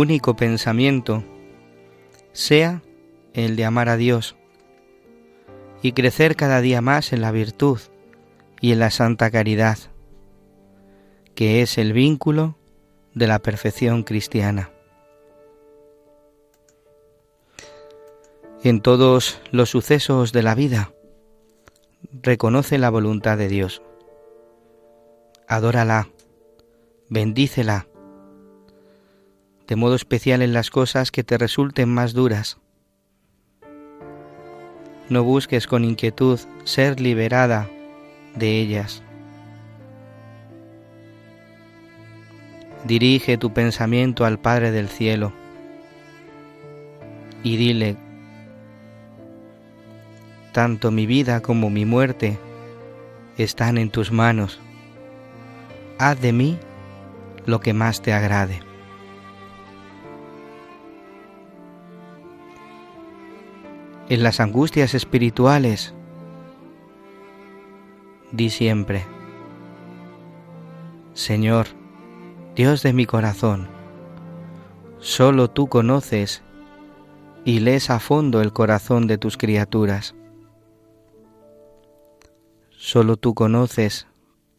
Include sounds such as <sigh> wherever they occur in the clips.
único pensamiento sea el de amar a Dios y crecer cada día más en la virtud y en la santa caridad, que es el vínculo de la perfección cristiana. En todos los sucesos de la vida, reconoce la voluntad de Dios. Adórala, bendícela, de modo especial en las cosas que te resulten más duras. No busques con inquietud ser liberada de ellas. Dirige tu pensamiento al Padre del Cielo y dile, tanto mi vida como mi muerte están en tus manos. Haz de mí lo que más te agrade. En las angustias espirituales, di siempre, Señor, Dios de mi corazón, solo tú conoces y lees a fondo el corazón de tus criaturas. Solo tú conoces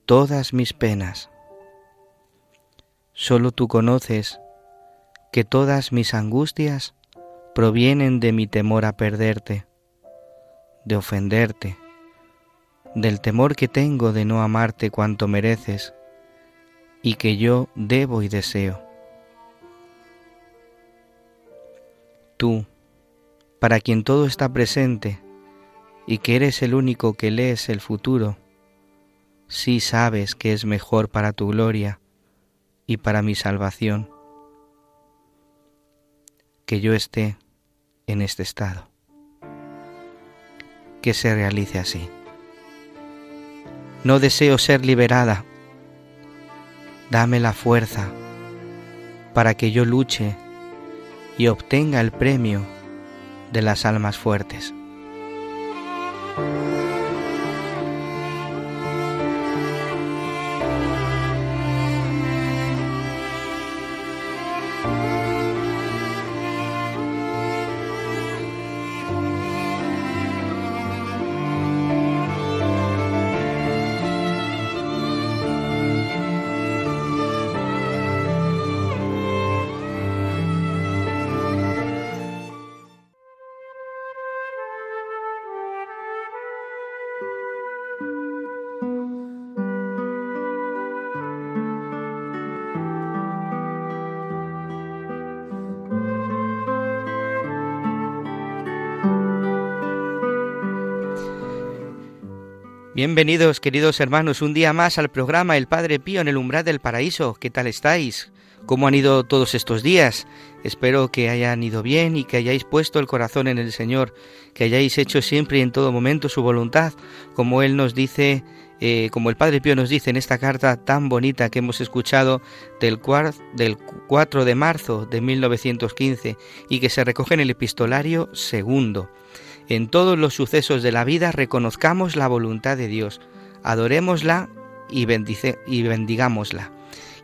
todas mis penas. Solo tú conoces que todas mis angustias provienen de mi temor a perderte, de ofenderte, del temor que tengo de no amarte cuanto mereces y que yo debo y deseo. Tú, para quien todo está presente y que eres el único que lees el futuro, sí sabes que es mejor para tu gloria y para mi salvación que yo esté en este estado. Que se realice así. No deseo ser liberada. Dame la fuerza para que yo luche y obtenga el premio de las almas fuertes. Bienvenidos, queridos hermanos, un día más al programa El Padre Pío en el umbral del paraíso. ¿Qué tal estáis? ¿Cómo han ido todos estos días? Espero que hayan ido bien y que hayáis puesto el corazón en el Señor, que hayáis hecho siempre y en todo momento su voluntad, como Él nos dice, eh, como el Padre Pío nos dice en esta carta tan bonita que hemos escuchado del, del 4 de marzo de 1915 y que se recoge en el epistolario segundo. En todos los sucesos de la vida reconozcamos la voluntad de Dios, adorémosla y, bendigámosla.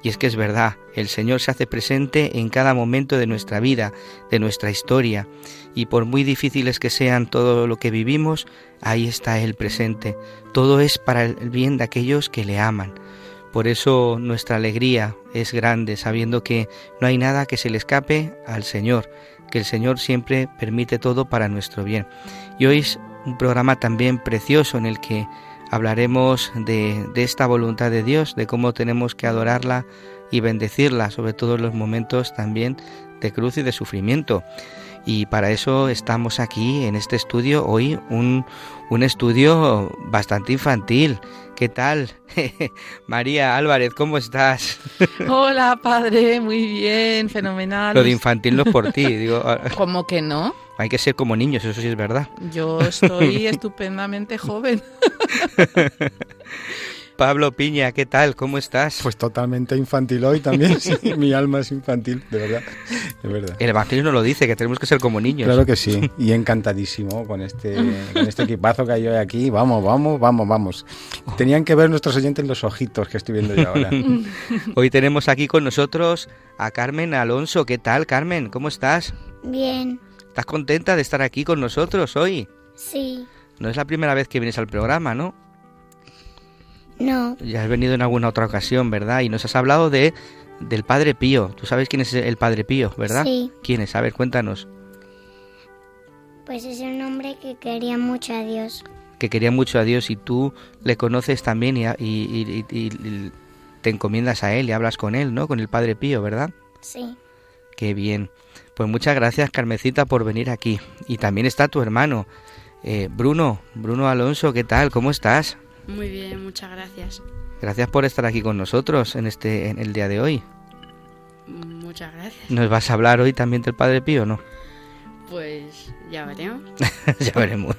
Y es que es verdad, el Señor se hace presente en cada momento de nuestra vida, de nuestra historia, y por muy difíciles que sean todo lo que vivimos, ahí está Él presente. Todo es para el bien de aquellos que le aman. Por eso nuestra alegría es grande, sabiendo que no hay nada que se le escape al Señor, que el Señor siempre permite todo para nuestro bien. Y hoy es un programa también precioso en el que hablaremos de, esta voluntad de Dios, de cómo tenemos que adorarla y bendecirla, sobre todo en los momentos también de cruz y de sufrimiento. Y para eso estamos aquí en este estudio hoy, un, estudio bastante infantil. ¿Qué tal? <laughs> María Álvarez, ¿cómo estás? <laughs> Hola, padre, muy bien, fenomenal. Lo de infantil no es por ti, digo. <laughs> ¿Cómo que no? Hay que ser como niños, eso sí es verdad. Yo estoy estupendamente joven. Pablo Piña, ¿qué tal? ¿Cómo estás? Pues totalmente infantil hoy también, <laughs> sí, mi alma es infantil, de verdad, de verdad. El Evangelio nos lo dice, que tenemos que ser como niños. Claro que sí, y encantadísimo con este, con este equipazo que hay hoy aquí. Vamos, vamos, vamos, vamos. Tenían que ver nuestros oyentes los ojitos que estoy viendo yo ahora. <laughs> Hoy tenemos aquí con nosotros a Carmen Alonso. ¿Qué tal, Carmen? ¿Cómo estás? Bien. ¿Estás contenta de estar aquí con nosotros hoy? Sí. No es la primera vez que vienes al programa, ¿no? No. Ya has venido en alguna otra ocasión, ¿verdad? Y nos has hablado de del Padre Pío. ¿Tú sabes quién es el Padre Pío, verdad? Sí. ¿Quién es? A ver, cuéntanos. Pues es un hombre que quería mucho a Dios. Que quería mucho a Dios y tú le conoces también y, y, y te encomiendas a él y hablas con él, ¿no? Con el Padre Pío, ¿verdad? Sí. Qué bien. Pues muchas gracias, Carmecita, por venir aquí. Y también está tu hermano, eh, Bruno. Bruno Alonso, ¿qué tal? ¿Cómo estás? Muy bien, muchas gracias. Gracias por estar aquí con nosotros en este en el día de hoy. Muchas gracias. ¿Nos vas a hablar hoy también del Padre Pío o no? Pues ya veremos. <laughs> ya veremos.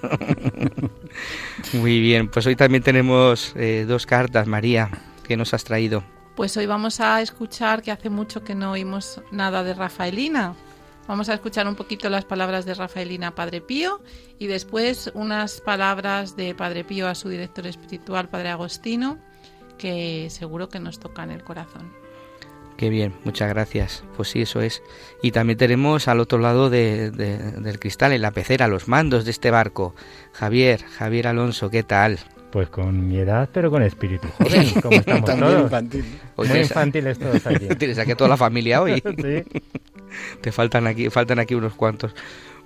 Muy bien, pues hoy también tenemos eh, dos cartas, María, que nos has traído. Pues hoy vamos a escuchar que hace mucho que no oímos nada de Rafaelina. Vamos a escuchar un poquito las palabras de Rafaelina Padre Pío y después unas palabras de Padre Pío a su director espiritual, Padre Agostino, que seguro que nos tocan el corazón. Qué bien, muchas gracias. Pues sí, eso es. Y también tenemos al otro lado del cristal, en la pecera, los mandos de este barco. Javier, Javier Alonso, ¿qué tal? Pues con mi edad, pero con espíritu <laughs> joven, como estamos También todos. infantil. Muy infantiles todos aquí. <laughs> Tienes aquí a toda la familia hoy. <laughs> sí. Te faltan aquí, faltan aquí unos cuantos.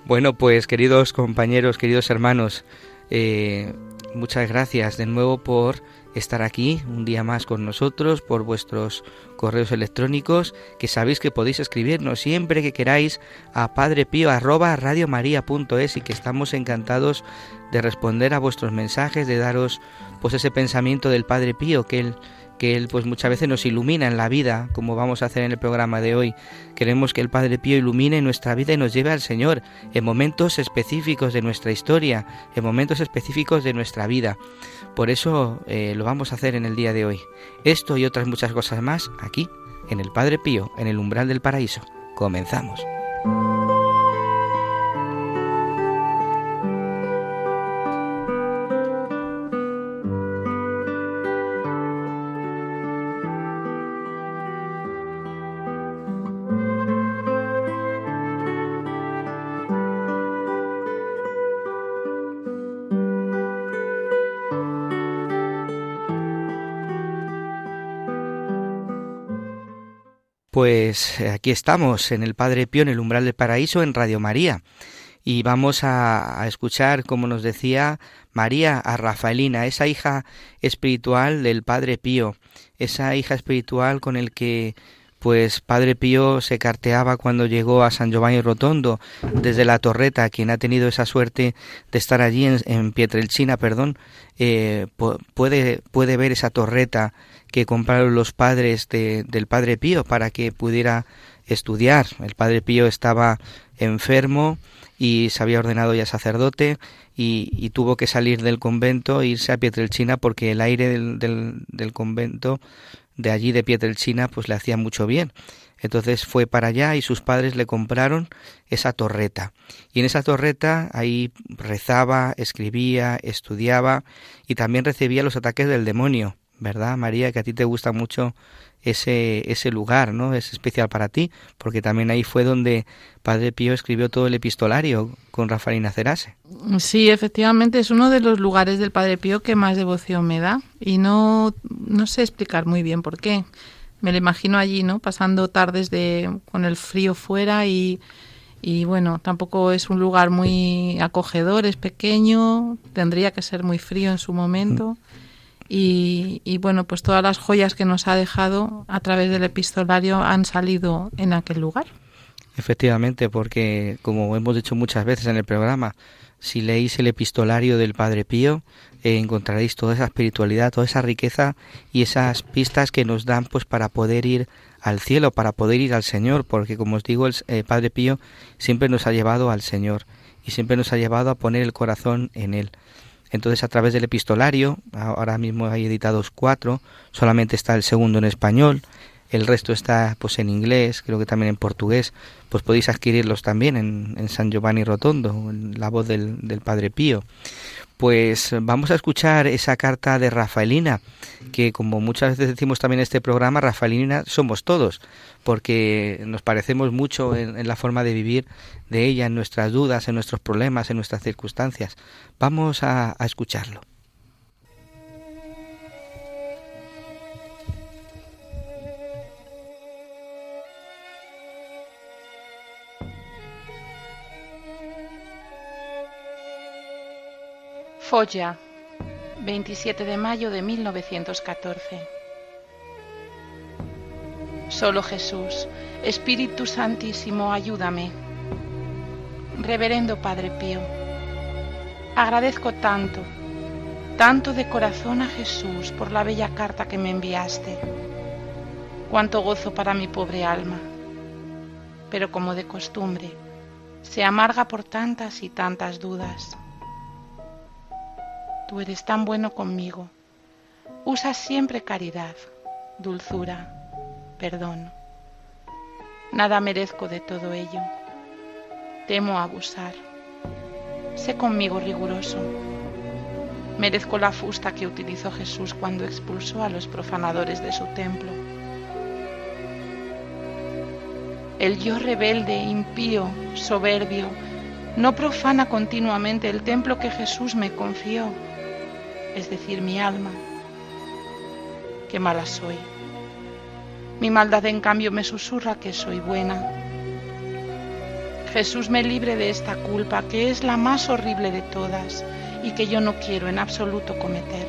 Bueno, pues queridos compañeros, queridos hermanos, eh, muchas gracias de nuevo por estar aquí un día más con nosotros, por vuestros correos electrónicos, que sabéis que podéis escribirnos siempre que queráis a padrepío@radiomaria.es y que estamos encantados de responder a vuestros mensajes, de daros pues ese pensamiento del Padre Pío que él que él pues muchas veces nos ilumina en la vida, como vamos a hacer en el programa de hoy. Queremos que el Padre Pío ilumine nuestra vida y nos lleve al Señor en momentos específicos de nuestra historia, en momentos específicos de nuestra vida. Por eso eh, lo vamos a hacer en el día de hoy. Esto y otras muchas cosas más aquí, en el Padre Pío, en el umbral del paraíso. Comenzamos. Pues eh, aquí estamos en el Padre Pío, en el umbral del paraíso, en Radio María. Y vamos a, a, escuchar, como nos decía María, a Rafaelina, esa hija espiritual del Padre Pío, esa hija espiritual con el que pues Padre Pío se carteaba cuando llegó a San Giovanni Rotondo desde la Torreta, quien ha tenido esa suerte de estar allí en, en Pietrelcina, perdón, eh, puede, puede ver esa torreta que compraron los padres de, del Padre Pío para que pudiera estudiar. El Padre Pío estaba enfermo y se había ordenado ya sacerdote y, tuvo que salir del convento e irse a Pietrelcina porque el aire del, del convento de allí de Pietrelcina pues le hacía mucho bien. Entonces fue para allá y sus padres le compraron esa torreta. Y en esa torreta ahí rezaba, escribía, estudiaba y también recibía los ataques del demonio. ¿verdad, María? Que a ti te gusta mucho ese, ese lugar, ¿no? Es especial para ti, porque también ahí fue donde Padre Pío escribió todo el epistolario con Rafaelina Cerase. Sí, efectivamente es uno de los lugares del Padre Pío que más devoción me da y no, no sé explicar muy bien por qué. Me lo imagino allí, ¿no? Pasando tardes de, con el frío fuera y, y bueno, tampoco es un lugar muy acogedor, es pequeño, tendría que ser muy frío en su momento. Y, y, bueno, pues todas las joyas que nos ha dejado a través del epistolario han salido en aquel lugar. Efectivamente, porque como hemos dicho muchas veces en el programa, si leéis el epistolario del Padre Pío, eh, encontraréis toda esa espiritualidad, toda esa riqueza y esas pistas que nos dan pues para poder ir al cielo, para poder ir al Señor, porque como os digo, el eh, Padre Pío siempre nos ha llevado al Señor y siempre nos ha llevado a poner el corazón en Él. Entonces, a través del epistolario, ahora mismo hay editados cuatro, solamente está el segundo en español, el resto está pues en inglés, creo que también en portugués, pues podéis adquirirlos también en, en San Giovanni Rotondo, en la voz del, del, Padre Pío. Pues vamos a escuchar esa carta de Rafaelina, que como muchas veces decimos también en este programa, Rafaelina somos todos, porque nos parecemos mucho en, la forma de vivir de ella, en nuestras dudas, en nuestros problemas, en nuestras circunstancias. Vamos a escucharlo. Folla, 27 de mayo de 1914. Solo Jesús, Espíritu Santísimo, ayúdame. Reverendo Padre Pío, agradezco tanto, tanto de corazón a Jesús por la bella carta que me enviaste. Cuánto gozo para mi pobre alma. Pero como de costumbre, se amarga por tantas y tantas dudas. Tú eres tan bueno conmigo. Usas siempre caridad, dulzura, perdón. Nada merezco de todo ello. Temo abusar. Sé conmigo riguroso. Merezco la fusta que utilizó Jesús cuando expulsó a los profanadores de su templo. El yo rebelde, impío, soberbio, no profana continuamente el templo que Jesús me confió es decir, mi alma. Qué mala soy. Mi maldad en cambio me susurra que soy buena. Jesús me libre de esta culpa, que es la más horrible de todas y que yo no quiero en absoluto cometer.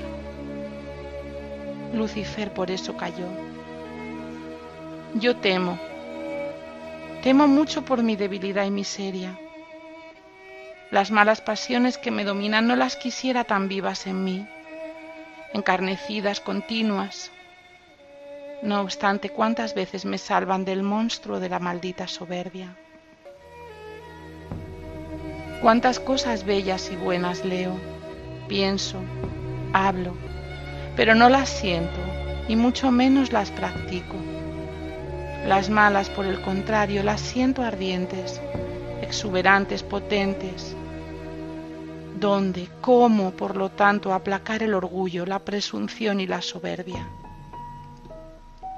Lucifer por eso cayó. Yo temo, temo mucho por mi debilidad y miseria. Las malas pasiones que me dominan no las quisiera tan vivas en mí, encarnecidas, continuas. No obstante, cuántas veces me salvan del monstruo de la maldita soberbia. Cuántas cosas bellas y buenas leo, pienso, hablo, pero no las siento y mucho menos las practico. Las malas, por el contrario, las siento ardientes, exuberantes, potentes, dónde, cómo, por lo tanto, aplacar el orgullo, la presunción y la soberbia.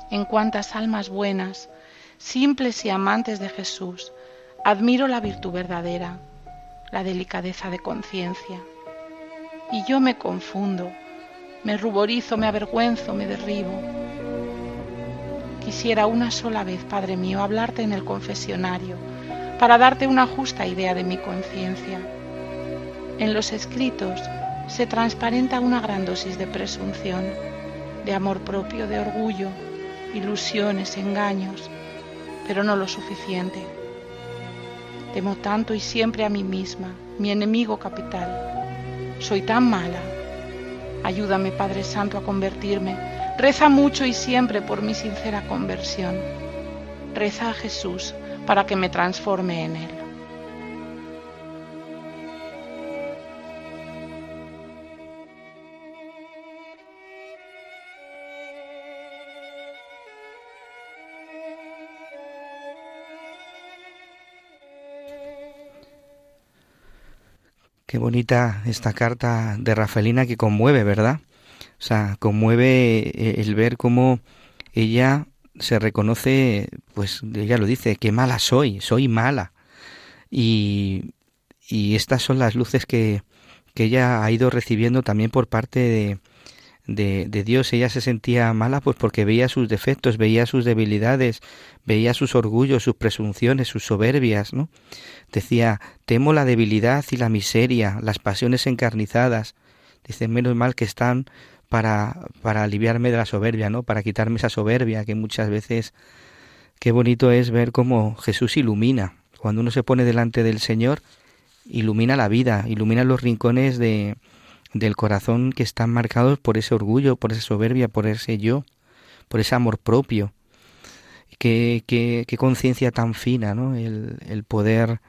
En cuántas almas buenas, simples y amantes de Jesús, admiro la virtud verdadera, la delicadeza de conciencia. Y yo me confundo, me ruborizo, me avergüenzo, me derribo. Quisiera una sola vez, Padre mío, hablarte en el confesionario, para darte una justa idea de mi conciencia en los escritos se transparenta una gran dosis de presunción, de amor propio, de orgullo, ilusiones, engaños, pero no lo suficiente. Temo tanto y siempre a mí misma, mi enemigo capital. Soy tan mala. Ayúdame, Padre Santo, a convertirme. Reza mucho y siempre por mi sincera conversión. Reza a Jesús para que me transforme en Él. Qué bonita esta carta de Rafaelina que conmueve, ¿verdad? O sea, conmueve eh, el ver cómo ella se reconoce, pues ella lo dice, que mala soy, soy mala. Y, y estas son las luces que, que ella ha ido recibiendo también por parte de, de, de, Dios. Ella se sentía mala pues porque veía sus defectos, veía sus debilidades, veía sus orgullos, sus presunciones, sus soberbias, ¿no? Decía, temo la debilidad y la miseria, las pasiones encarnizadas. Dice, menos mal que están para, para aliviarme de la soberbia, ¿no? Para quitarme esa soberbia que muchas veces qué bonito es ver cómo Jesús ilumina. Cuando uno se pone delante del Señor, ilumina la vida, ilumina los rincones de, del corazón que están marcados por ese orgullo, por esa soberbia, por ese yo, por ese amor propio. Qué, qué, qué conciencia tan fina, ¿no? El, el poder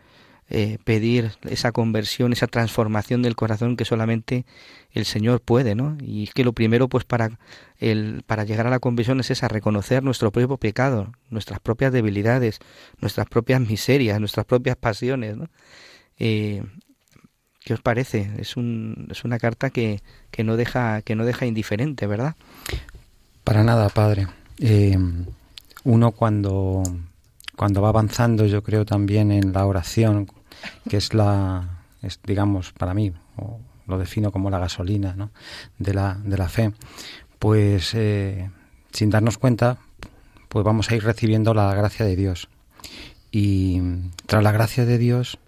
eh, pedir esa conversión, esa transformación del corazón que solamente el Señor puede, ¿no? Y es que lo primero, pues, para, el, para llegar a la conversión es esa, reconocer nuestro propio pecado, nuestras propias debilidades, nuestras propias miserias, nuestras propias pasiones, ¿no? Eh, ¿Qué os parece? Es, un, es una carta que, que, no deja, que no deja indiferente, ¿verdad? Para nada, padre. Eh, uno cuando, cuando va avanzando, yo creo también en la oración, que es la, digamos, para mí, o lo defino como la gasolina ¿no? de, la, de la fe, pues eh, sin darnos cuenta, pues vamos a ir recibiendo la gracia de Dios. Y tras la gracia de Dios,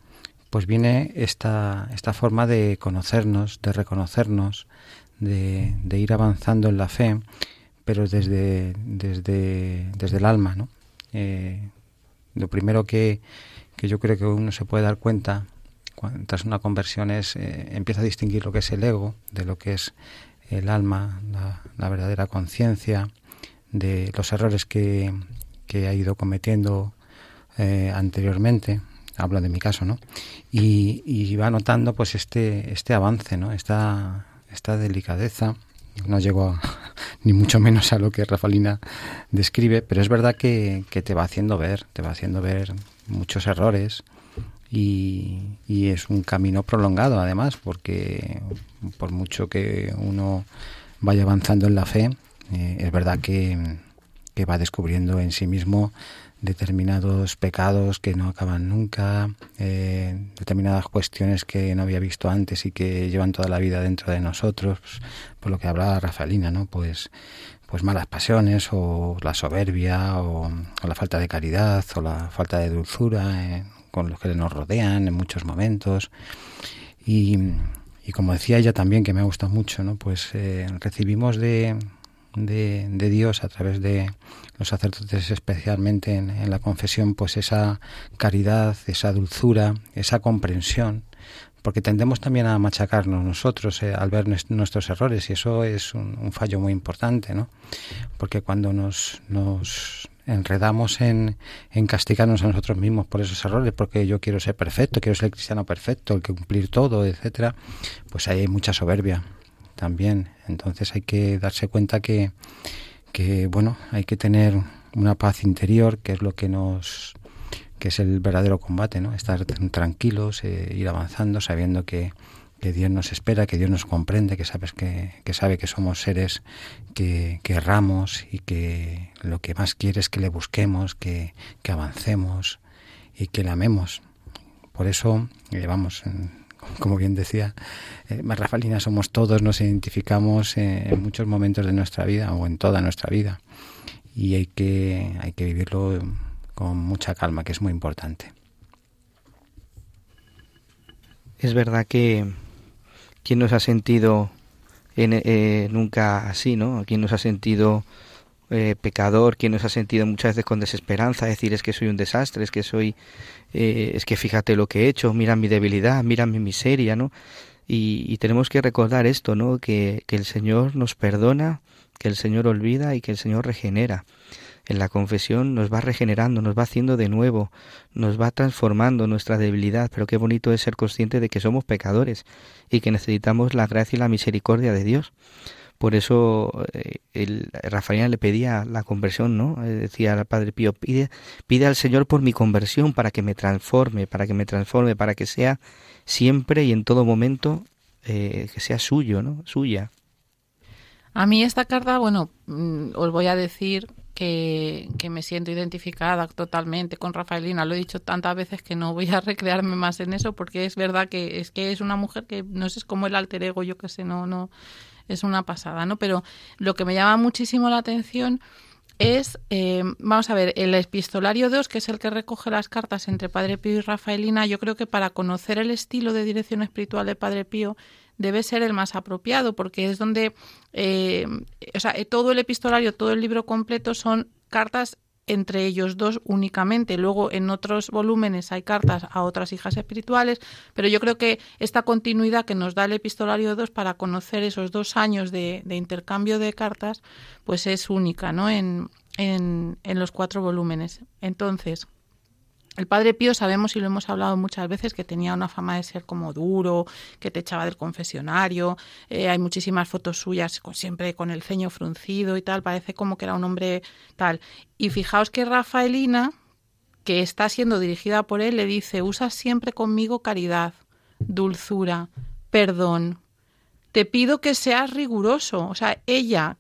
pues viene esta, esta forma de conocernos, de reconocernos, de, ir avanzando en la fe, pero desde, desde, desde el alma. ¿no? Eh, lo primero que, que, yo creo que uno se puede dar cuenta tras una conversión es, eh, empieza a distinguir lo que es el ego de lo que es el alma, la, la verdadera conciencia, de los errores que, que ha ido cometiendo eh, anteriormente hablo de mi caso, ¿no? Y, y va notando pues este, este avance, ¿no? Esta, esta delicadeza. No llego a, <laughs> ni mucho menos a lo que Rafalina describe, pero es verdad que, que, te va haciendo ver, te va haciendo ver muchos errores y, y es un camino prolongado además, porque por mucho que uno vaya avanzando en la fe, eh, es verdad que, que va descubriendo en sí mismo determinados pecados que no acaban nunca, eh, determinadas cuestiones que no había visto antes y que llevan toda la vida dentro de nosotros, pues, por lo que hablaba Rafaelina, ¿no? Pues, pues malas pasiones o la soberbia o, o la falta de caridad o la falta de dulzura eh, con los que nos rodean en muchos momentos. Y, y como decía ella también, que me gusta mucho, ¿no? Pues eh, recibimos de, de, de Dios a través de los sacerdotes especialmente en, la confesión, pues esa caridad, esa dulzura, esa comprensión, porque tendemos también a machacarnos nosotros eh, al ver nuestros errores y eso es un, fallo muy importante, ¿no? Porque cuando nos, enredamos en, en, castigarnos a nosotros mismos por esos errores, porque yo quiero ser perfecto, quiero ser el cristiano perfecto, el que cumplir todo, etcétera, pues hay mucha soberbia también. Entonces hay que darse cuenta que que bueno, hay que tener una paz interior, que es lo que nos que es el verdadero combate, ¿no? Estar tranquilos, eh, ir avanzando, sabiendo que, que, Dios nos espera, que Dios nos comprende, que sabes que, que sabe que somos seres que, que, erramos y que lo que más quiere es que le busquemos, que, que avancemos y que le amemos. Por eso, eh, vamos, como bien decía, eh, somos todos, nos identificamos eh, en muchos momentos de nuestra vida o en toda nuestra vida y hay que, hay que vivirlo con mucha calma, que es muy importante. Es verdad que quien nos ha sentido en, eh, nunca así, ¿no? Quien nos ha sentido eh, pecador, quien nos ha sentido muchas veces con desesperanza, decir es que soy un desastre, es que soy, eh, es que fíjate lo que he hecho, mira mi debilidad, mira mi miseria, ¿no? Y, y tenemos que recordar esto, ¿no? Que, que el Señor nos perdona, que el Señor olvida y que el Señor regenera. En la confesión nos va regenerando, nos va haciendo de nuevo, nos va transformando nuestra debilidad, pero qué bonito es ser consciente de que somos pecadores y que necesitamos la gracia y la misericordia de Dios. Por eso eh, el, Rafael le pedía la conversión, ¿no? Eh, decía al Padre Pío, pide, pide al Señor por mi conversión para que me transforme, para que me transforme, para que sea siempre y en todo momento eh, que sea suyo, ¿no? Suya. A mí esta carta, bueno, mm, os voy a decir que, que, me siento identificada totalmente con Rafaelina. Lo he dicho tantas veces que no voy a <laughs> recrearme más en eso porque es verdad que es que es una mujer que no sé, es como el alter ego, yo que sé, no, no, es una pasada, ¿no? Pero lo que me llama muchísimo la atención es, eh, vamos a ver, el epistolario 2, que es el que recoge las cartas entre Padre Pío y Rafaelina, yo creo que para conocer el estilo de dirección espiritual de Padre Pío debe ser el más apropiado, porque es donde, eh, o sea, todo el epistolario, todo el libro completo son cartas entre ellos dos únicamente. Luego en otros volúmenes hay cartas a otras hijas espirituales, pero yo creo que esta continuidad que nos da el epistolario 2 para conocer esos dos años de, intercambio de cartas, pues es única ¿no? en, en los cuatro volúmenes. Entonces, el padre Pío sabemos y lo hemos hablado muchas veces que tenía una fama de ser como duro, que te echaba del confesionario. Eh, hay muchísimas fotos suyas con, siempre con el ceño fruncido y tal. Parece como que era un hombre tal. Y fijaos que Rafaelina, que está siendo dirigida por él, le dice: Usa siempre conmigo caridad, dulzura, perdón. Te pido que seas riguroso. O sea, ella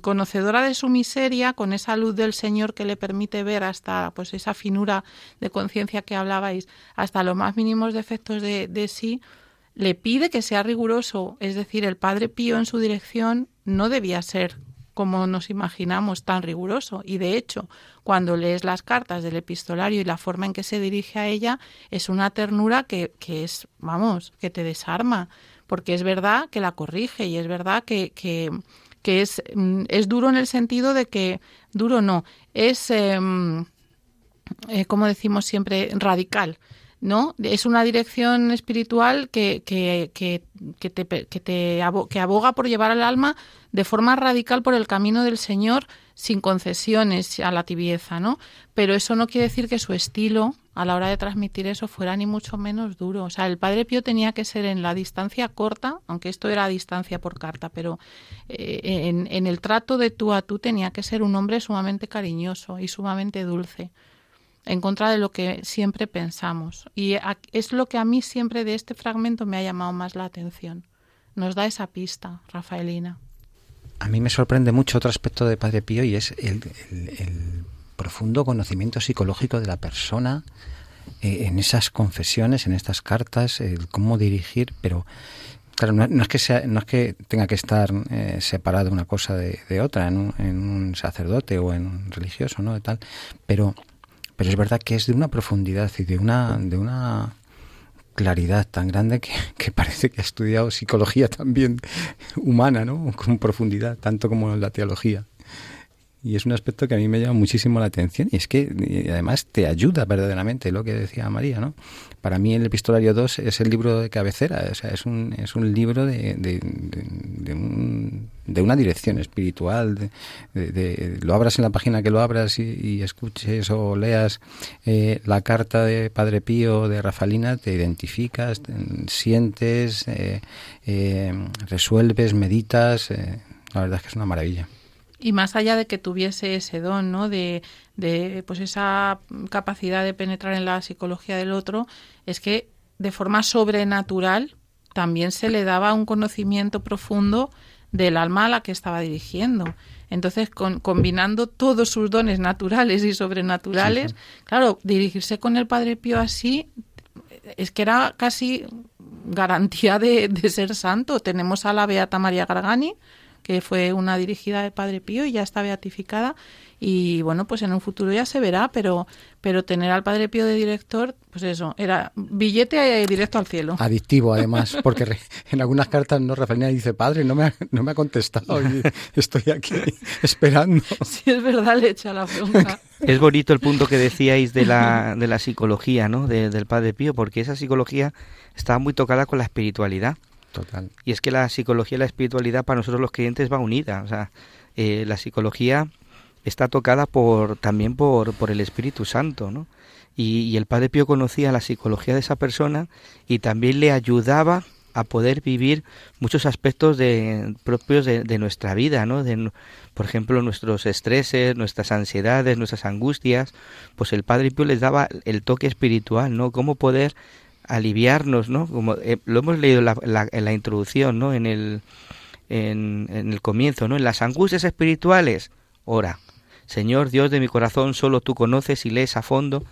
conocedora de su miseria, con esa luz del Señor que le permite ver hasta pues esa finura de conciencia que hablabais, hasta los más mínimos defectos de, de sí, le pide que sea riguroso. Es decir, el Padre Pío en su dirección no debía ser como nos imaginamos tan riguroso. Y de hecho, cuando lees las cartas del epistolario y la forma en que se dirige a ella, es una ternura que, que es, vamos, que te desarma. Porque es verdad que la corrige y es verdad que que es, mm, es duro en el sentido de que, duro no, es, em, eh, como decimos siempre, radical. ¿no? Es una dirección espiritual que, que, que, que te, te aboga por llevar al alma de forma radical por el camino del Señor sin concesiones a la tibieza, ¿no? Pero eso no quiere decir que su estilo a la hora de transmitir eso fuera ni mucho menos duro. O sea, el Padre Pío tenía que ser en la distancia corta, aunque esto era a distancia por carta, pero eh, en, en el trato de tú a tú tenía que ser un hombre sumamente cariñoso y sumamente dulce en contra de lo que siempre pensamos. Y es lo que a mí siempre de este fragmento me ha llamado más la atención. Nos da esa pista, Rafaelina. A mí me sorprende mucho otro aspecto de Padre Pío y es el, profundo conocimiento psicológico de la persona eh, en esas confesiones, en estas cartas, el cómo dirigir, pero claro, no, es que sea, no es que tenga que estar eh, separado una cosa de, otra en un, en un, sacerdote o en un religioso, ¿no? De tal, pero pero es verdad que es de una profundidad y de una, de una claridad tan grande que, parece que ha estudiado psicología también humana, ¿no? Con profundidad, tanto como la teología. Y es un aspecto que a mí me llama muchísimo la atención y es que además te ayuda verdaderamente lo que decía María, ¿no? Para mí el epistolario 2 es el libro de cabecera, o sea, es un, es un libro de, de, de, de una dirección espiritual, de, lo abras en la página que lo abras y, escuches o leas eh, la carta de Padre Pío de Rafalina, te identificas, sientes, eh, eh, resuelves, meditas, la verdad es que es una maravilla. Y más allá de que tuviese ese don, ¿no? De, de pues esa capacidad de penetrar en la psicología del otro, es que de forma sobrenatural también se le daba un conocimiento profundo del alma a la que estaba dirigiendo. Entonces, con, combinando todos sus dones naturales y sobrenaturales, claro, dirigirse con el Padre Pío así es que era casi garantía de, de ser santo. Tenemos a la Beata María Gargani, que fue una dirigida del Padre Pío y ya está beatificada y bueno, pues en un futuro ya se verá, pero pero tener al Padre Pío de director, pues eso, era billete directo al cielo. Adictivo además, <laughs> porque en algunas cartas no Rafael dice, "Padre, no me ha, no me ha contestado y <laughs> estoy aquí esperando." <laughs> Si es verdad, le echa la bronca. Es bonito el punto que decíais de la, de la psicología, ¿no? del Padre Pío, porque esa psicología estaba muy tocada con la espiritualidad. Total. Y es que la psicología y la espiritualidad para nosotros los creyentes va unida. O sea, eh, la psicología está tocada por también por, por el Espíritu Santo, ¿no? Y, el Padre Pío conocía la psicología de esa persona y también le ayudaba a poder vivir muchos aspectos de, propios de, de, nuestra vida, ¿no? De, por ejemplo, nuestros estreses, nuestras ansiedades, nuestras angustias, pues el Padre Pío les daba el toque espiritual, ¿no? Cómo poder aliviarnos, ¿no? Como eh, lo hemos leído en la, la, introducción, ¿no? En el en, en el comienzo, ¿no? En las angustias espirituales, ora. Señor Dios de mi corazón, solo tú conoces y lees a fondo.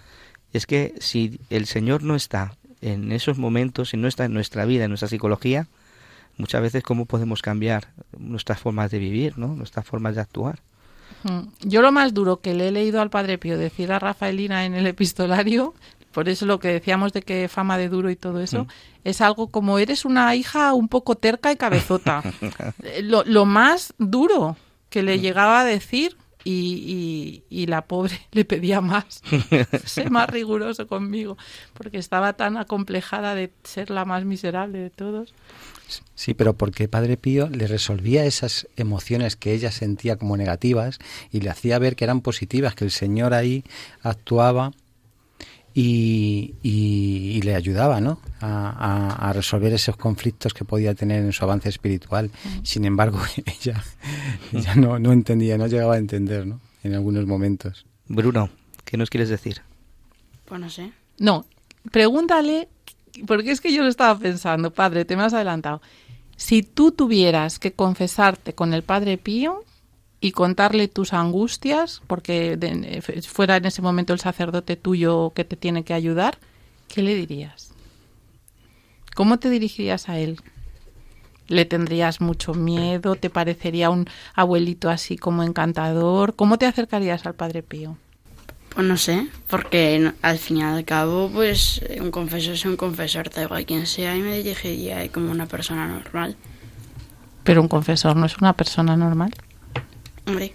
Es que si el Señor no está en esos momentos, si no está en nuestra vida, en nuestra psicología, muchas veces cómo podemos cambiar nuestras formas de vivir, ¿no? Nuestras formas de actuar. Yo lo más duro que le he leído al Padre Pío decir a Rafaelina en el epistolario, por eso lo que decíamos de que fama de duro y todo eso, Mm. es algo como eres una hija un poco terca y cabezota. <laughs> Eh, lo, lo más duro que Mm. le llegaba a decir y, y- y la pobre <laughs> le pedía más, <laughs> sé más riguroso conmigo, porque estaba tan acomplejada de ser la más miserable de todos. Sí, pero porque Padre Pío le resolvía esas emociones que ella sentía como negativas y le hacía ver que eran positivas, que el Señor ahí actuaba y, y- y le ayudaba ¿no? a, a- a resolver esos conflictos que podía tener en su avance espiritual. Sin embargo, <laughs> ella, ella no, no entendía, no llegaba a entender ¿no? en algunos momentos. Bruno, ¿qué nos quieres decir? Pues no sé. No, pregúntale, porque es que yo lo estaba pensando, padre, te me has adelantado. Si tú tuvieras que confesarte con el Padre Pío y contarle tus angustias, porque de- eh, fuera en ese momento el sacerdote tuyo que te tiene que ayudar, ¿qué le dirías? ¿Cómo te dirigirías a él? ¿Le tendrías mucho miedo? ¿Te parecería un abuelito así como encantador? ¿Cómo te acercarías al Padre Pío? Pues no sé, porque al fin y al cabo, pues un confesor es un confesor, da igual quién sea, y me dirigiría como una persona normal. Pero un confesor no es una persona normal. Hombre,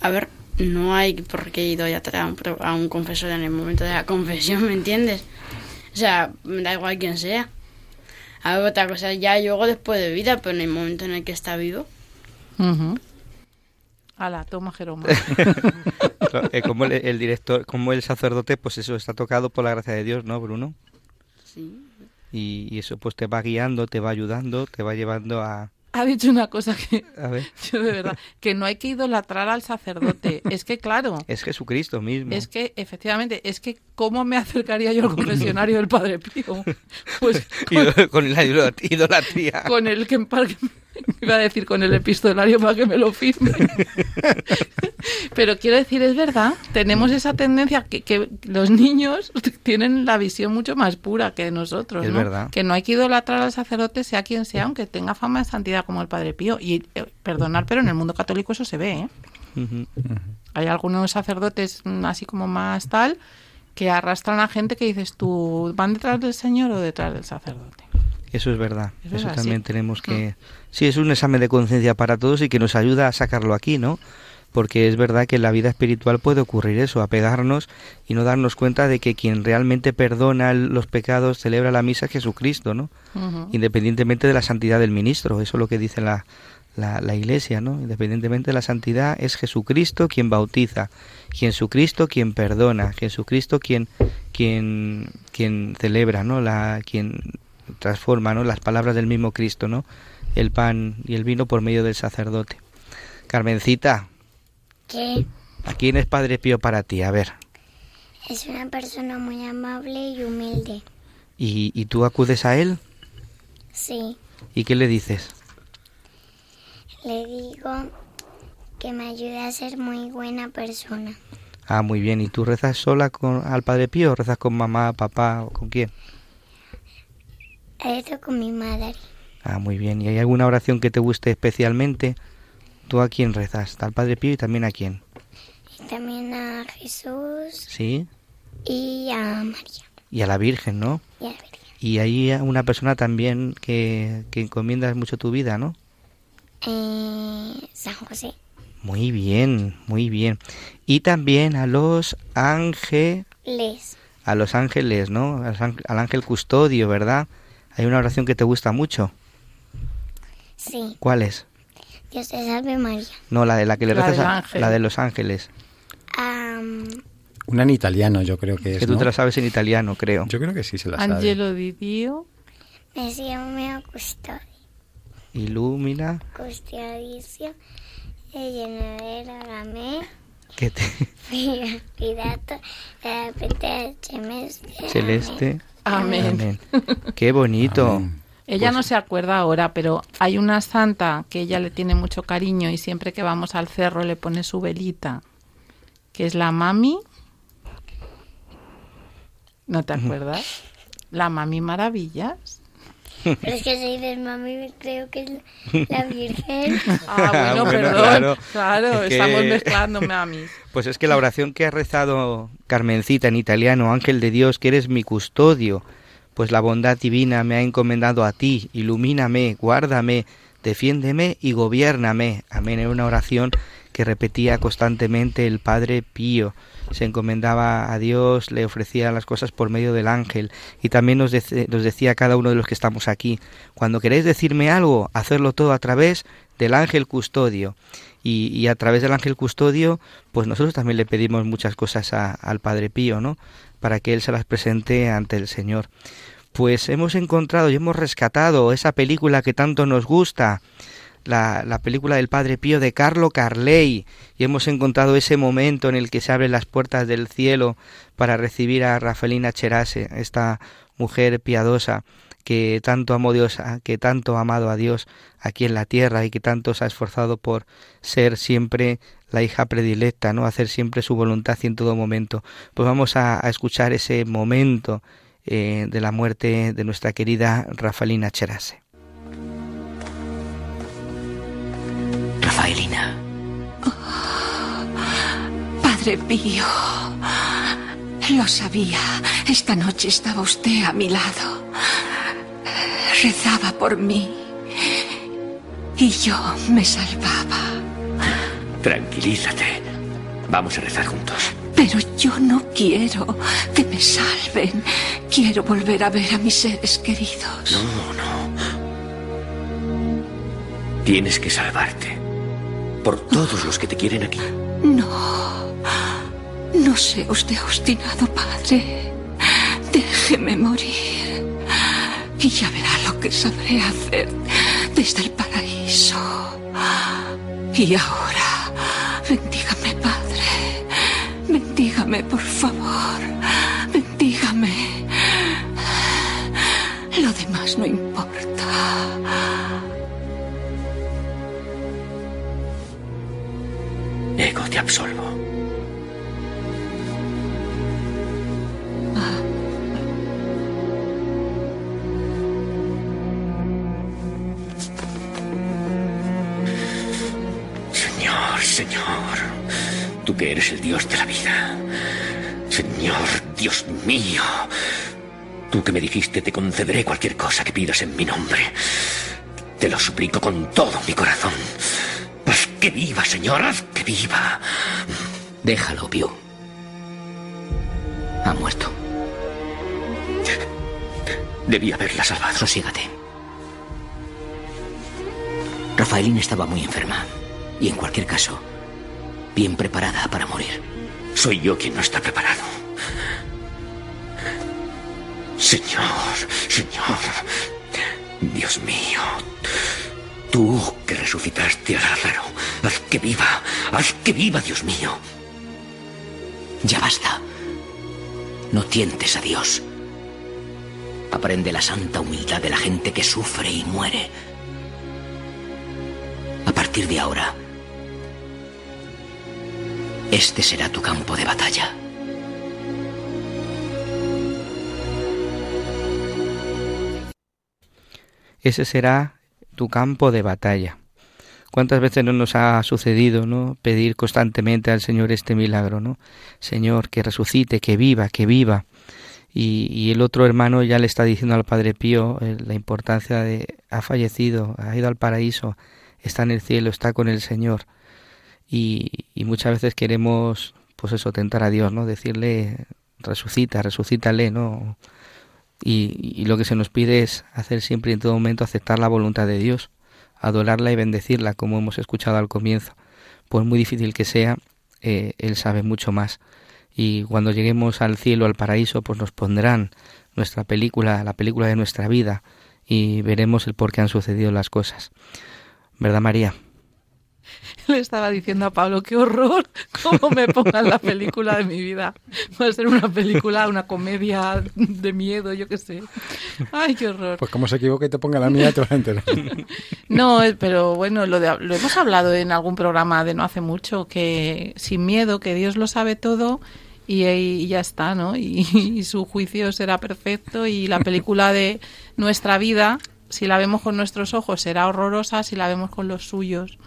a ver, no hay por qué ir a traer a un, pro- a un confesor en el momento de la <laughs> confesión, ¿me entiendes? O sea, me da igual quién sea. A ver, otra cosa, ya luego después de vida, pero en el momento en el que está vivo. Ujú. Ala, toma Jeroma. <laughs> Eh, como el, el director, como el sacerdote, pues eso está tocado por la gracia de Dios, ¿no, Bruno? Sí. Y, y eso pues te va guiando, te va ayudando, te va llevando a... ha dicho una cosa que A ver, <laughs> yo de verdad, que no hay que idolatrar al sacerdote. Es que claro, <laughs> es Jesucristo mismo. es que efectivamente, es que ¿cómo me acercaría yo al confesionario del Padre Pío? <laughs> Pues con, con la idolat- idolatría. con el que que- <laughs> iba a decir con el epistolario para que me lo firme. <laughs> Pero quiero decir, es verdad, tenemos esa tendencia que, que los niños <laughs> tienen la visión mucho más pura que nosotros, Es ¿no? verdad. Que no hay que idolatrar al sacerdote, sea quien sea, aunque tenga fama de santidad como el Padre Pío. Y eh, perdonar, pero en el mundo católico eso se ve, ¿eh? Hay algunos sacerdotes mm, así como más tal que arrastran a gente que dices tú, ¿van detrás del Señor o detrás del sacerdote? Eso es verdad. Eso Eso, es así. también tenemos que... Sí, es un examen de conciencia para todos y que nos ayuda a sacarlo aquí, ¿no? Porque es verdad que en la vida espiritual puede ocurrir eso, apegarnos y no darnos cuenta de que quien realmente perdona los pecados, celebra la misa es Jesucristo, ¿no? Independientemente de la santidad del ministro, eso es lo que dice la, la, la Iglesia, ¿no? Independientemente de la santidad, es Jesucristo quien bautiza, Jesucristo quien perdona, Jesucristo quien, quien, quien celebra, ¿no? La, quien transforma, ¿no? Las palabras del mismo Cristo, ¿no? El pan y el vino por medio del sacerdote. Carmencita, Que ¿a quién es Padre Pío para ti? A ver. es una persona muy amable y humilde. ¿Y, y tú acudes a él? Sí, ¿Y qué le dices? le digo que me ayude a ser muy buena persona. Ah, muy bien. ¿Y tú rezas sola con, al Padre Pío o rezas con mamá, papá o con quién? Eso con mi madre. Ah, muy bien. ¿Y hay alguna oración que te guste especialmente? ¿Tú a quién rezas? ¿Al Padre Pío y también a quién? Y también a Jesús Sí. y a María. Y a la Virgen, ¿no? Y a la Virgen. Y hay una persona también que, que encomiendas mucho tu vida, ¿no? Eh, San José. Muy bien, muy bien. Y también a los ángeles, Les. a los ángeles, ¿no? Al ángel custodio, ¿verdad? Hay una oración que te gusta mucho. Sí. ¿Cuál es? Dios te salve María. No, la de la que le La rezas del a- ángel. la de los ángeles. Am, Una en italiano, yo creo que es. que tú ¿no? te la sabes en italiano, creo. Yo creo que sí se la sabe. Angelo di Dio. me llamo custodio. Ilumina, Custodicio. E llenadera gamé. que te... <laughs> La celeste. Amén. Qué bonito. Amén. Ella Pues- no se acuerda ahora, pero hay una santa que ella le tiene mucho cariño y siempre que vamos al cerro le pone su velita, que es la mami. ¿No te acuerdas? La mami maravillas. Pero es que si dices mami, creo que es la, la Virgen. <laughs> Ah, bueno, Bueno, perdón. claro. Claro, Es que- estamos mezclando mamis. Pues es que la oración que ha rezado Carmencita en italiano, Ángel de Dios, que eres mi custodio, pues la bondad divina me ha encomendado a ti, ilumíname, guárdame, defiéndeme y gobiérname. Amén. Era una oración que repetía constantemente el Padre Pío. Se encomendaba a Dios, le ofrecía las cosas por medio del ángel y también nos, nos decía cada uno de los que estamos aquí, cuando queréis decirme algo, hacerlo todo a través del ángel custodio. Y, y a través del ángel custodio, pues nosotros también le pedimos muchas cosas a- al Padre Pío, ¿no? Para que Él se las presente ante el Señor. Pues hemos encontrado y hemos rescatado esa película que tanto nos gusta, la, la película del Padre Pío de Carlo Carley, y hemos encontrado ese momento en el que se abren las puertas del cielo para recibir a Rafaelina Cherase, esta mujer piadosa que tanto amó Dios, que tanto ha amado a Dios aquí en la tierra y que tanto se ha esforzado por ser siempre la hija predilecta, ¿no? Hacer siempre su voluntad y en todo momento. Pues vamos a, a escuchar ese momento eh, de la muerte de nuestra querida Rafaelina Cherase. Rafaelina, Padre Pío, lo sabía. Esta noche estaba usted a mi lado. Rezaba por mí. Y yo me salvaba. tranquilízate. Vamos a rezar juntos. Pero yo no quiero que me salven. Quiero volver a ver a mis seres queridos. No, no. Tienes que salvarte. Por todos los que te quieren aquí. No. No sea usted obstinado, padre. Déjeme morir. Y ya verá lo que sabré hacer desde el paraíso. Y ahora, bendígame, padre. Bendígame, por favor. Bendígame. Lo demás no importa. Te absolvo. Señor, Señor, tú que eres el Dios de la vida. Señor, Dios mío, tú que me dijiste te concederé cualquier cosa que pidas en mi nombre. Te lo suplico con todo mi corazón. Que viva, Señor, que viva. Déjalo, Pío. Ha muerto. Debí haberla salvado. Sosiégate. Rafaelina estaba muy enferma. Y en cualquier caso, bien preparada para morir. Soy yo quien no está preparado. Señor, Señor, Dios mío, tú que resucitaste a Lázaro, haz que viva, haz que viva, Dios mío. Ya basta. No tientes a Dios. Aprende la santa humildad de la gente que sufre y muere. A partir de ahora, este será tu campo de batalla. Ese será tu campo de batalla. ¿Cuántas veces no nos ha sucedido, no? Pedir constantemente al Señor este milagro, ¿no? Señor, que resucite, que viva, que viva. Y, y el otro hermano ya le está diciendo al Padre Pío eh, la importancia de ha fallecido, ha ido al paraíso, está en el cielo, está con el Señor. Y, y muchas veces queremos, pues eso, tentar a Dios, ¿no? Decirle, resucita, resucítale, ¿no? Y, y lo que se nos pide es hacer siempre y en todo momento aceptar la voluntad de Dios, adorarla y bendecirla, como hemos escuchado al comienzo. Pues muy difícil que sea, eh, Él sabe mucho más. Y cuando lleguemos al cielo, al paraíso, pues nos pondrán nuestra película, la película de nuestra vida, y veremos el por qué han sucedido las cosas. ¿Verdad, María? <laughs> le estaba diciendo a Pablo, qué horror, cómo me pongan la película de mi vida. Va a ser una película, una comedia de miedo, yo qué sé. Ay, qué horror. Pues como se equivoque y te ponga la mía, te vas a enterar. <laughs> No, pero bueno, lo, de, lo hemos hablado en algún programa de no hace mucho, que sin miedo, que Dios lo sabe todo y, y ya está, ¿no? Y, y su juicio será perfecto y la película de nuestra vida, si la vemos con nuestros ojos, será horrorosa, si la vemos con los suyos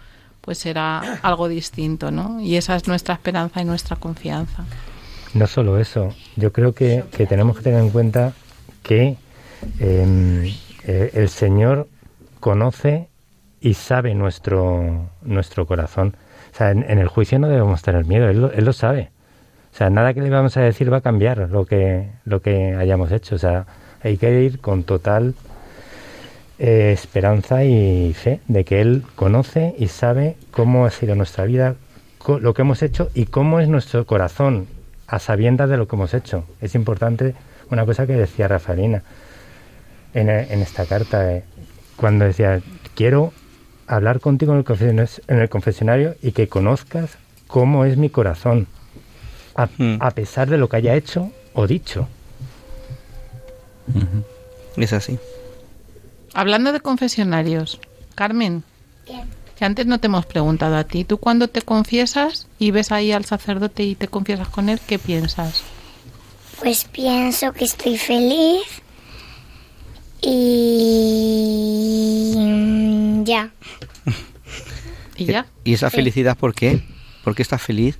pues será algo distinto, ¿no? Y esa es nuestra esperanza y nuestra confianza. No solo eso, yo creo que, tenemos que tener en cuenta que eh, eh, el Señor conoce y sabe nuestro, nuestro corazón. O sea, en, en, el juicio no debemos tener miedo, él lo, él lo sabe. O sea, nada que le vamos a decir va a cambiar lo que, lo que hayamos hecho. O sea, hay que ir con total eh, esperanza y fe de que Él conoce y sabe cómo ha sido nuestra vida, lo que hemos hecho y cómo es nuestro corazón a sabiendas de lo que hemos hecho. Es importante una cosa que decía Rafaelina en, en esta carta, eh, cuando decía, quiero hablar contigo en el, confesionario, en el confesionario y que conozcas cómo es mi corazón, a, Mm. a pesar de lo que haya hecho o dicho. Es así. Hablando de confesionarios, Carmen, que antes no te hemos preguntado a ti, tú cuando te confiesas y ves ahí al sacerdote y te confiesas con él, ¿qué piensas? Pues pienso que estoy feliz y mm, ya. ¿Y ya? ¿Y esa felicidad por qué? ¿Por qué estás feliz?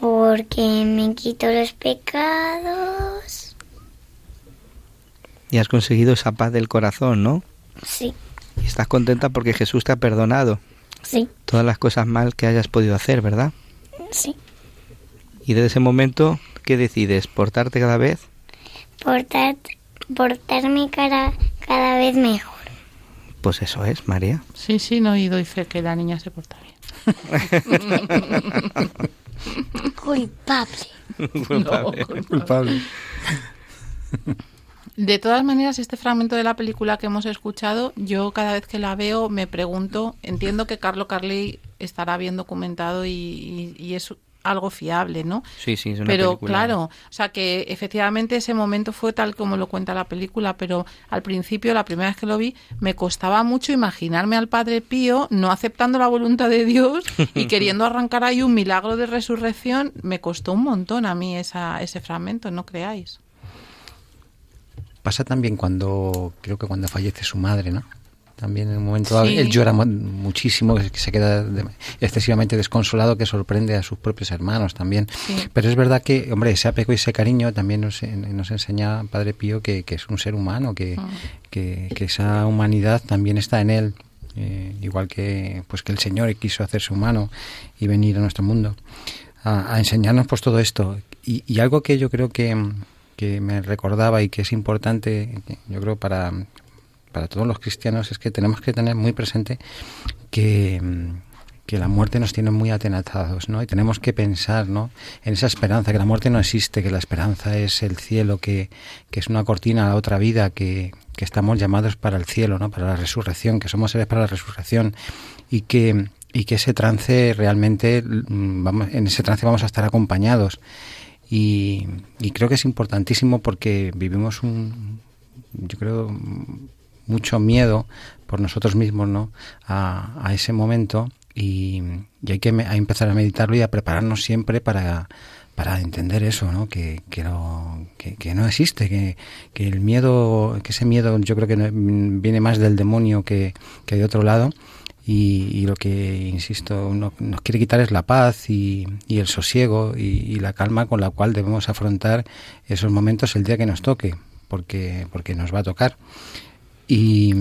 Porque me quito los pecados. Y has conseguido esa paz del corazón, ¿no? Sí, Y estás contenta porque Jesús te ha perdonado sí, todas las cosas mal que hayas podido hacer, ¿verdad? sí. Y desde ese momento, ¿qué decides? ¿Portarte cada vez? Portar, portarme cada, cada vez mejor. Pues eso es, María. Sí, sí, no, y doy fe que la niña se porta bien. <laughs> Culpable. <laughs> Culpable. Culpable. <laughs> De todas maneras, este fragmento de la película que hemos escuchado, yo cada vez que la veo me pregunto, entiendo que Carlo Carley estará bien documentado y, y- y es algo fiable, ¿no? Sí, sí, es una pero película. claro, o sea que efectivamente ese momento fue tal como lo cuenta la película, pero al principio, la primera vez que lo vi, me costaba mucho imaginarme al Padre Pío no aceptando la voluntad de Dios y <laughs> queriendo arrancar ahí un milagro de resurrección. Me costó un montón a mí esa, ese fragmento, no creáis. Pasa también cuando, creo que cuando fallece su madre, ¿no? También en un momento dado, Sí. él llora mu- muchísimo, que se queda de- excesivamente desconsolado, que sorprende a sus propios hermanos también. Sí. Pero es verdad que, hombre, ese apego y ese cariño también nos, nos enseña Padre Pío que, que es un ser humano, que, Ah. que, que esa humanidad también está en él. eh, igual que pues que el Señor quiso hacerse humano y venir a nuestro mundo a, a enseñarnos pues todo esto y, y algo que yo creo que, que me recordaba y que es importante yo creo para para todos los cristianos es que tenemos que tener muy presente que, mm, que la muerte nos tiene muy atenazados, ¿no? Y tenemos que pensar, ¿no? En esa esperanza, que la muerte no existe, que la esperanza es el cielo, que, que es una cortina a la otra vida, que, que estamos llamados para el cielo, ¿no? Para la resurrección, que somos seres para la resurrección y que y que ese trance realmente mm, vamos en ese trance vamos a estar acompañados y, y creo que es importantísimo porque vivimos un yo creo mucho miedo por nosotros mismos no a, a ese momento y, hay que me- a empezar a meditarlo y a prepararnos siempre para para entender eso, ¿no? Que, que, no, que, que no existe, que, que el miedo, que ese miedo yo creo que viene más del demonio que, que de otro lado y, y lo que, insisto, no- nos quiere quitar es la paz y, el sosiego y, la calma con la cual debemos afrontar esos momentos el día que nos toque, porque, porque nos va a tocar. Y,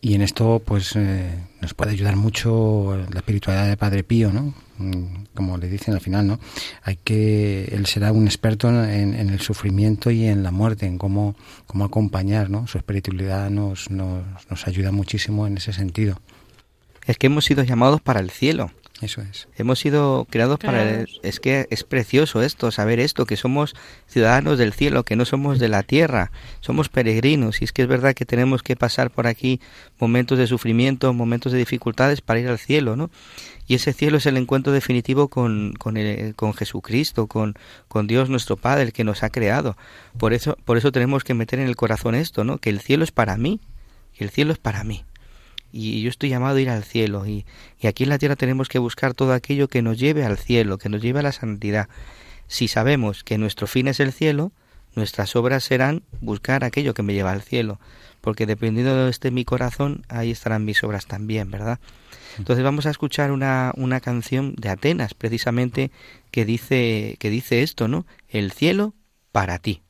y en esto pues eh, nos puede ayudar mucho la espiritualidad de Padre Pío, ¿no? Mm, Como le dicen al final, ¿no? Hay que él será un experto en, en el sufrimiento y en la muerte, en cómo, cómo acompañar, ¿no? Su espiritualidad nos, nos, nos ayuda muchísimo en ese sentido. Es que hemos sido llamados para el cielo. Eso es. Hemos sido creados para... Creados. Es que es precioso esto, saber esto, que somos ciudadanos del cielo, que no somos de la tierra, somos peregrinos. Y es que es verdad que tenemos que pasar por aquí momentos de sufrimiento, momentos de dificultades para ir al cielo, ¿no? Y ese cielo es el encuentro definitivo con, con, el- con Jesucristo, con, con Dios nuestro Padre, el que nos ha creado. Por eso, por eso tenemos que meter en el corazón esto, ¿no? Que el cielo es para mí, que el cielo es para mí y yo estoy llamado a ir al cielo y, y aquí en la tierra tenemos que buscar todo aquello que nos lleve al cielo, que nos lleve a la santidad. Si sabemos que nuestro fin es el cielo, nuestras obras serán buscar aquello que me lleva al cielo, porque dependiendo de donde esté mi corazón, ahí estarán mis obras también, ¿verdad? Entonces vamos a escuchar una, una canción de Atenas, precisamente, que dice, que dice esto, ¿no? El cielo para ti.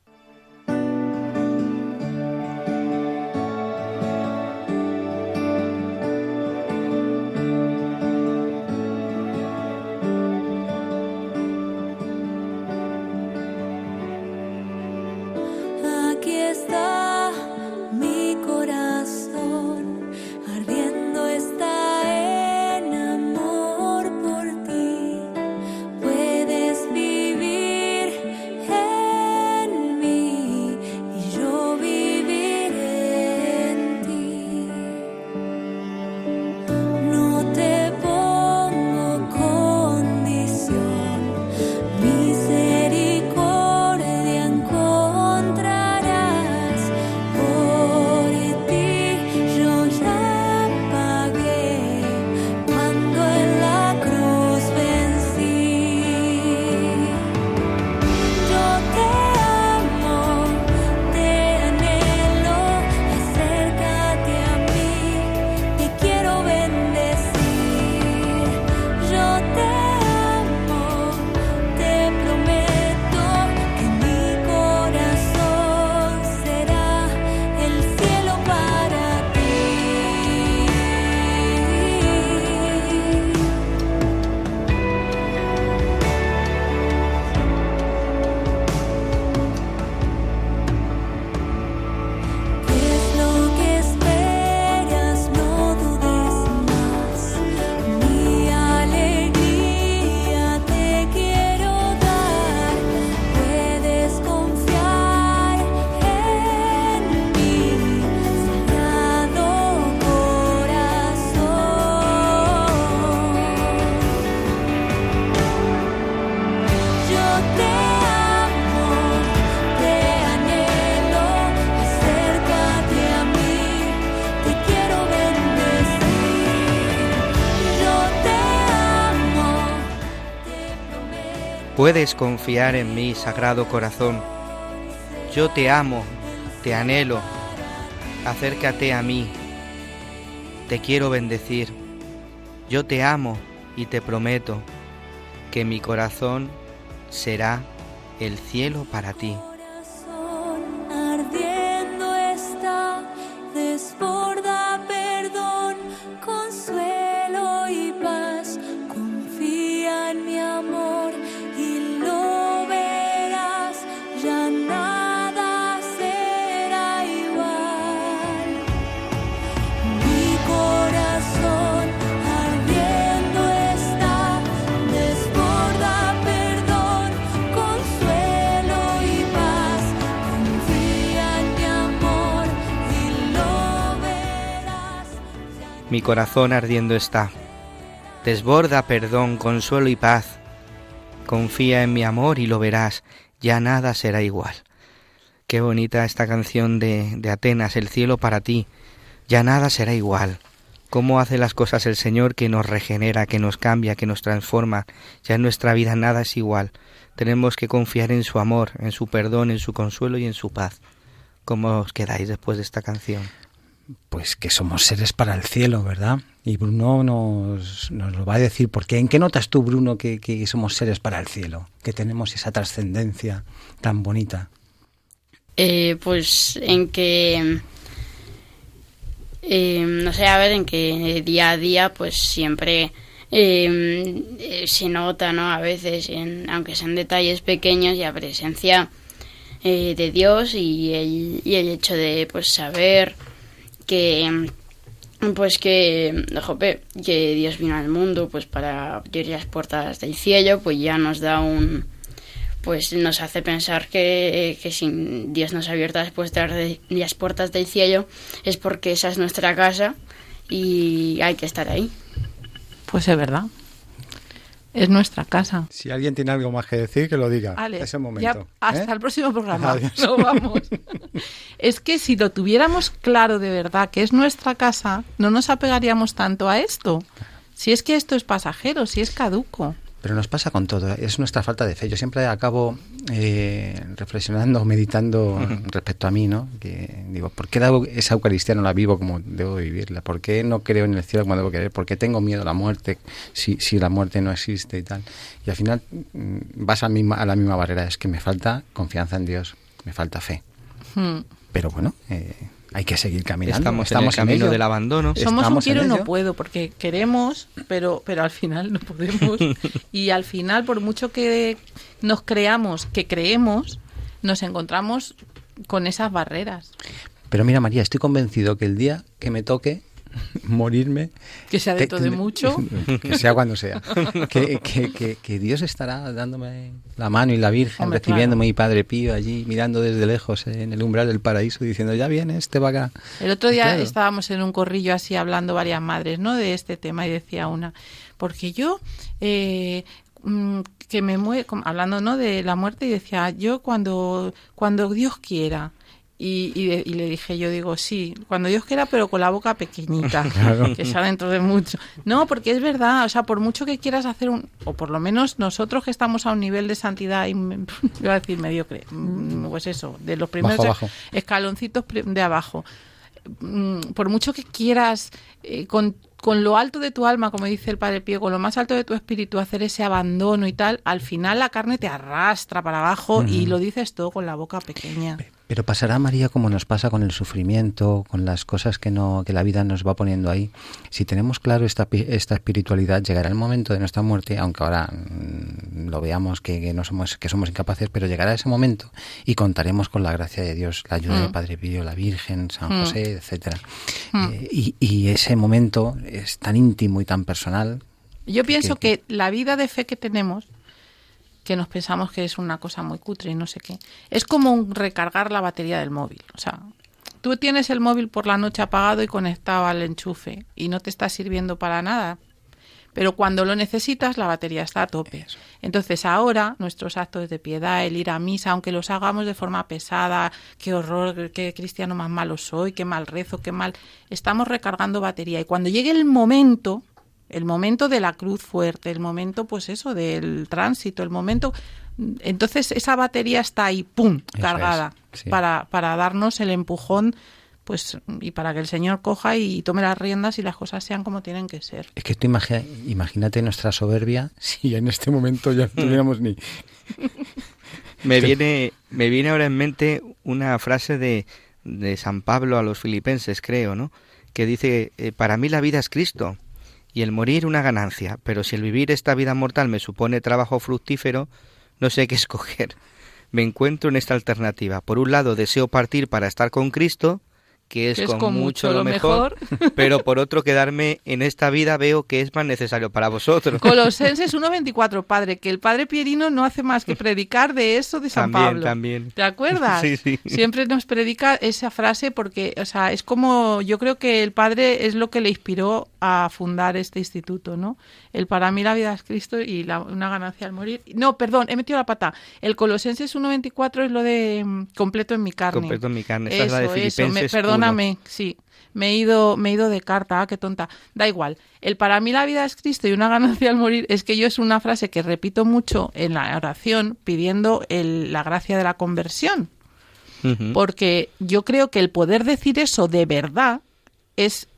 Puedes confiar en mí, Sagrado Corazón. Yo te amo, te anhelo. Acércate a mí. Te quiero bendecir. Yo te amo y te prometo que mi corazón será el cielo para ti. Corazón ardiendo está. Desborda perdón, consuelo y paz. Confía en mi amor y lo verás, ya nada será igual. Qué bonita esta canción de, de Atenas, el cielo para ti, ya nada será igual. Cómo hace las cosas el Señor que nos regenera, que nos cambia, que nos transforma. Ya en nuestra vida nada es igual. Tenemos que confiar en su amor, en su perdón, en su consuelo y en su paz. ¿Cómo os quedáis después de esta canción? Pues que somos seres para el cielo, ¿verdad? Y Bruno nos, nos lo va a decir, porque ¿en qué notas tú, Bruno, que, que somos seres para el cielo? Que tenemos esa trascendencia tan bonita. Eh, pues en que eh, no sé, a ver, en que día a día pues siempre eh, eh, se nota, ¿no? A veces, en, aunque sean detalles pequeños, la presencia eh, de Dios y el, y el hecho de pues saber que pues que, que Dios vino al mundo pues para abrir las puertas del cielo, pues ya nos da un pues nos hace pensar que, que si Dios nos ha abierto las puertas, de, las puertas del cielo es porque esa es nuestra casa y hay que estar ahí. Pues es verdad. Es nuestra casa. Si alguien tiene algo más que decir, que lo diga. Ale, Ese momento. ya hasta ¿eh? el próximo programa. Adiós. No vamos. <laughs> es que si lo tuviéramos claro de verdad que es nuestra casa, no nos apegaríamos tanto a esto. Si es que esto es pasajero, si es caduco. Pero nos pasa con todo, es nuestra falta de fe. Yo siempre acabo eh, reflexionando, <laughs> meditando respecto a mí, ¿no? Que digo, ¿por qué la- esa Eucaristía no la vivo como debo vivirla? ¿Por qué no creo en el cielo como debo creer? ¿Por qué tengo miedo a la muerte si, si la muerte no existe y tal? Y al final mm, vas a, misma, a la misma barrera, es que me falta confianza en Dios, me falta fe. Hmm. Pero bueno, eh, hay que seguir caminando. Estamos en el camino ello. del abandono. Somos un Estamos en quiero y no puedo, porque queremos, pero, pero al final no podemos. <laughs> y al final, por mucho que nos creamos que creemos, nos encontramos con esas barreras. Pero mira, María, estoy convencido que el día que me toque morirme... Que sea dentro de mucho. <laughs> Que sea cuando sea. Que, que- que- que Dios estará dándome la mano y la Virgen, Hombre, recibiéndome mi Padre Pío allí, mirando desde lejos eh, en el umbral del paraíso, diciendo, ya viene este va acá. El otro día Claro. estábamos en un corrillo así hablando varias madres, ¿no? De este tema y decía una, porque yo eh, mm, que me muero, hablando, ¿no? De la muerte y decía, yo cuando cuando Dios quiera. Y, y, de- y le dije, yo digo, sí, cuando Dios quiera, pero con la boca pequeñita, <laughs> Claro. que sea dentro de mucho. No, porque es verdad, o sea, por mucho que quieras hacer un, o por lo menos nosotros que estamos a un nivel de santidad, y, <laughs> iba a decir mediocre, mm, pues eso, de los primeros escaloncitos de abajo, mm, por mucho que quieras eh, con, con lo alto de tu alma, como dice el Padre Pío, con lo más alto de tu espíritu, hacer ese abandono y tal, al final la carne te arrastra para abajo y lo dices todo con la boca pequeña. Pero pasará, María, como nos pasa con el sufrimiento, con las cosas que, no, que la vida nos va poniendo ahí. Si tenemos claro esta, esta espiritualidad, llegará el momento de nuestra muerte, aunque ahora mm, lo veamos que, que no somos, que somos incapaces, pero llegará ese momento y contaremos con la gracia de Dios, la ayuda del Mm. Padre Pío, la Virgen, San Mm. José, etcétera. Mm. Eh, y, y ese momento es tan íntimo y tan personal. Yo pienso que la vida de fe que tenemos, que nos pensamos que es una cosa muy cutre y no sé qué, es como un recargar la batería del móvil. O sea, tú tienes el móvil por la noche apagado y conectado al enchufe y no te está sirviendo para nada. Pero cuando lo necesitas, la batería está a tope. Entonces ahora nuestros actos de piedad, el ir a misa, aunque los hagamos de forma pesada, qué horror, qué cristiano más malo soy, qué mal rezo, qué mal, estamos recargando batería. Y cuando llegue el momento, el momento de la cruz fuerte, el momento, pues eso, del tránsito, el momento, entonces esa batería está ahí, ¡pum!, cargada, es, sí. para, para darnos el empujón, pues, y para que el Señor coja y tome las riendas y las cosas sean como tienen que ser. Es que tú imagi- imagínate nuestra soberbia <laughs> si en este momento ya no tuviéramos ni... <laughs> Me viene, me viene ahora en mente una frase de, de San Pablo a los filipenses, creo, ¿no? Que dice, eh, para mí la vida es Cristo y el morir una ganancia, pero si el vivir esta vida mortal me supone trabajo fructífero, no sé qué <laughs> escoger. Me encuentro en esta alternativa. Por un lado, deseo partir para estar con Cristo, que es, Que es con, con mucho mucho lo lo mejor, <laughs> pero por otro, quedarme en esta vida veo que es más necesario para vosotros. Colosenses 1.24, padre, que el padre Pierino no hace más que <laughs> predicar de eso de San También, Pablo. también. ¿Te acuerdas? Sí, sí. Siempre nos predica esa frase porque, o sea, es como, yo creo que el padre es lo que le inspiró a fundar este instituto, ¿no? El para mí la vida es Cristo y la- una ganancia al morir. No, perdón, he metido la pata. El Colosenses 1.24 es lo de mm, completo en mi carne. Completo en mi carne. Esta es la de Eso, eso, me- perdóname, sí. Me he ido, me he ido de carta, ah, qué tonta. Da igual. El para mí la vida es Cristo y una ganancia al morir es que yo es una frase que repito mucho en la oración pidiendo el- la gracia de la conversión. Porque yo creo que el poder decir eso de verdad es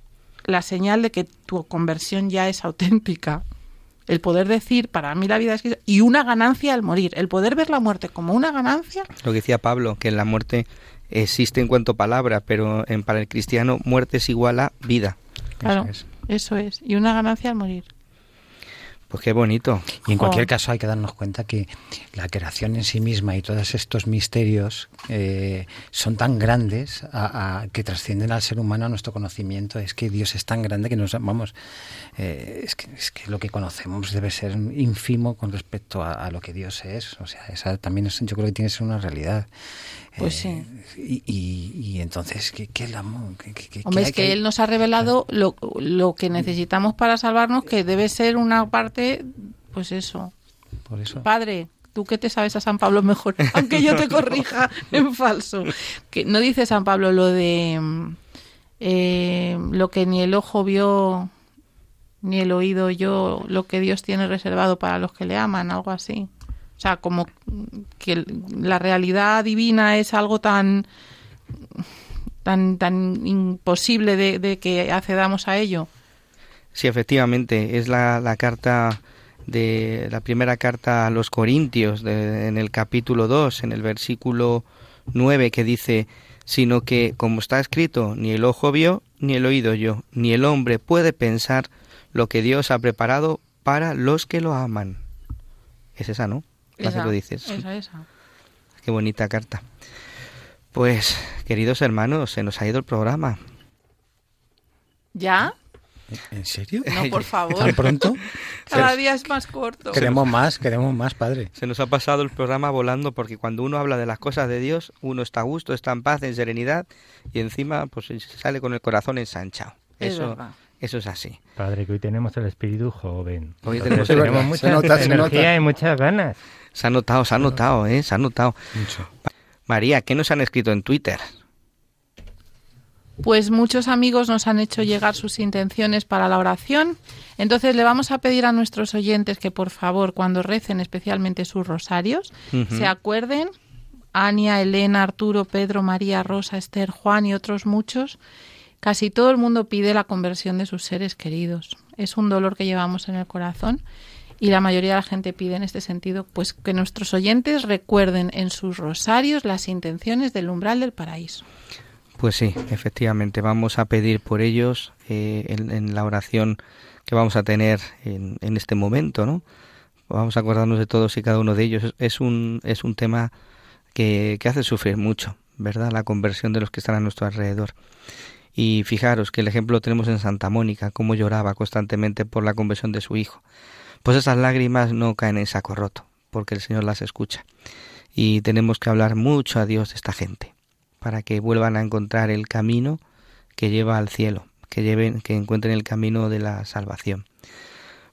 la señal de que tu conversión ya es auténtica. El poder decir, para mí la vida es Cristo, y una ganancia al morir. El poder ver la muerte como una ganancia, Lo que decía Pablo, que la muerte existe en cuanto palabra, pero en, para el cristiano muerte es igual a vida. claro, eso es. Y una ganancia al morir. Pues qué bonito. Y en cualquier caso hay que darnos cuenta que la creación en sí misma y todos estos misterios eh, son tan grandes a- a- que trascienden al ser humano a nuestro conocimiento. Es que Dios es tan grande que nos vamos, eh, es, que, es que lo que conocemos debe ser ínfimo con respecto a, a lo que Dios es. O sea, esa también es, yo creo que tiene que ser una realidad. Pues Eh, Y, y- y entonces, ¿qué, qué es el amor? ¿Qué- Hombre, es hay que Él nos ha revelado lo, lo que necesitamos para salvarnos, que debe ser una parte, pues eso. Por eso. Padre, tú que te sabes a San Pablo mejor, <laughs> aunque yo te corrija en falso. Que no dice San Pablo lo de mm, eh, lo que ni el ojo vio, ni el oído oyó, lo que Dios tiene reservado para los que le aman, algo así. O sea, como que la realidad divina es algo tan tan tan imposible de, de que accedamos a ello. Sí, efectivamente, es la, la carta de la primera carta a los Corintios, de- en el capítulo 2, en el versículo 9, que dice, sino que, como está escrito, ni el ojo vio, ni el oído yo, ni el hombre puede pensar lo que Dios ha preparado para los que lo aman. Es esa, ¿no? Tú dices. esa, esa. Qué bonita carta. Pues, queridos hermanos, se nos ha ido el programa. ¿Ya? ¿En serio? No, por <laughs> favor. ¿Tan pronto? Cada día es más corto. Queremos más, queremos más, padre. Se nos ha pasado el programa volando porque cuando uno habla de las cosas de Dios, uno está a gusto, está en paz, en serenidad y encima pues se sale con el corazón ensanchado. Es Eso, verdad. Eso es así. Padre, que hoy tenemos el espíritu joven. Hoy tenemos- tenemos mucha nota, energía y muchas ganas. Se ha notado, se ha notado, ¿eh? Se ha notado. María, ¿qué nos han escrito en Twitter? Pues muchos amigos nos han hecho llegar sus intenciones para la oración. Entonces le vamos a pedir a nuestros oyentes que por favor cuando recen especialmente sus rosarios se acuerden, Ania, Elena, Arturo, Pedro, María, Rosa, Esther, Juan y otros muchos, casi todo el mundo pide la conversión de sus seres queridos. Es un dolor que llevamos en el corazón y la mayoría de la gente pide en este sentido pues que nuestros oyentes recuerden en sus rosarios las intenciones del umbral del paraíso. Pues sí, efectivamente, vamos a pedir por ellos eh, en, la oración que vamos a tener en, en este momento, ¿no? Vamos a acordarnos de todos y cada uno de ellos. Es, es un, es un tema que, que hace sufrir mucho, ¿verdad? La conversión de los que están a nuestro alrededor. Y fijaros que el ejemplo lo tenemos en Santa Mónica, cómo lloraba constantemente por la conversión de su hijo. Pues esas lágrimas no caen en saco roto, porque el Señor las escucha. Y tenemos que hablar mucho a Dios de esta gente, para que vuelvan a encontrar el camino que lleva al cielo, que lleven, que encuentren el camino de la salvación.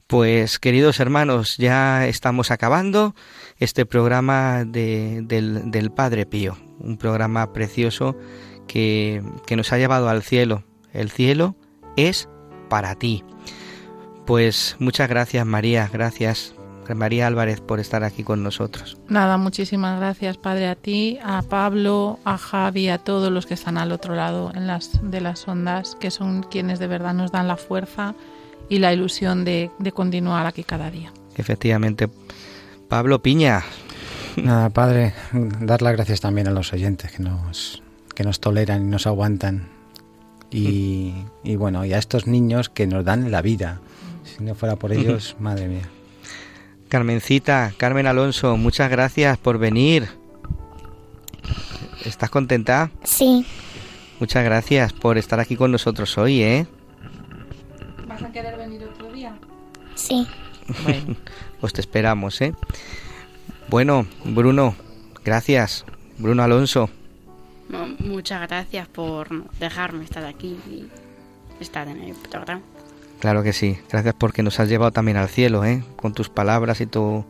Pues queridos hermanos, ya estamos acabando este programa de- del, del Padre Pío, un programa precioso que, que nos ha llevado al cielo. El cielo es para ti. Pues muchas gracias María, gracias María Álvarez por estar aquí con nosotros. Nada, muchísimas gracias, Padre, a ti, a Pablo, a Javi, a todos los que están al otro lado en las, de las ondas, que son quienes de verdad nos dan la fuerza y la ilusión de, de continuar aquí cada día. Efectivamente, Pablo Piña, Nada, padre, dar las gracias también a los oyentes que nos, que nos toleran y nos aguantan. Y, y bueno, y a estos niños que nos dan la vida. Si no fuera por ellos, madre mía. Carmencita, Carmen Alonso, muchas gracias por venir. ¿Estás contenta? Sí. Muchas gracias por estar aquí con nosotros hoy, ¿eh? ¿Vas a querer venir otro día? Sí. Pues te esperamos, ¿eh? Bueno, Bruno, gracias. Bruno Alonso, Muchas gracias por dejarme estar aquí y estar en el programa. claro que sí. Gracias porque nos has llevado también al cielo, ¿eh? Con tus palabras y tu,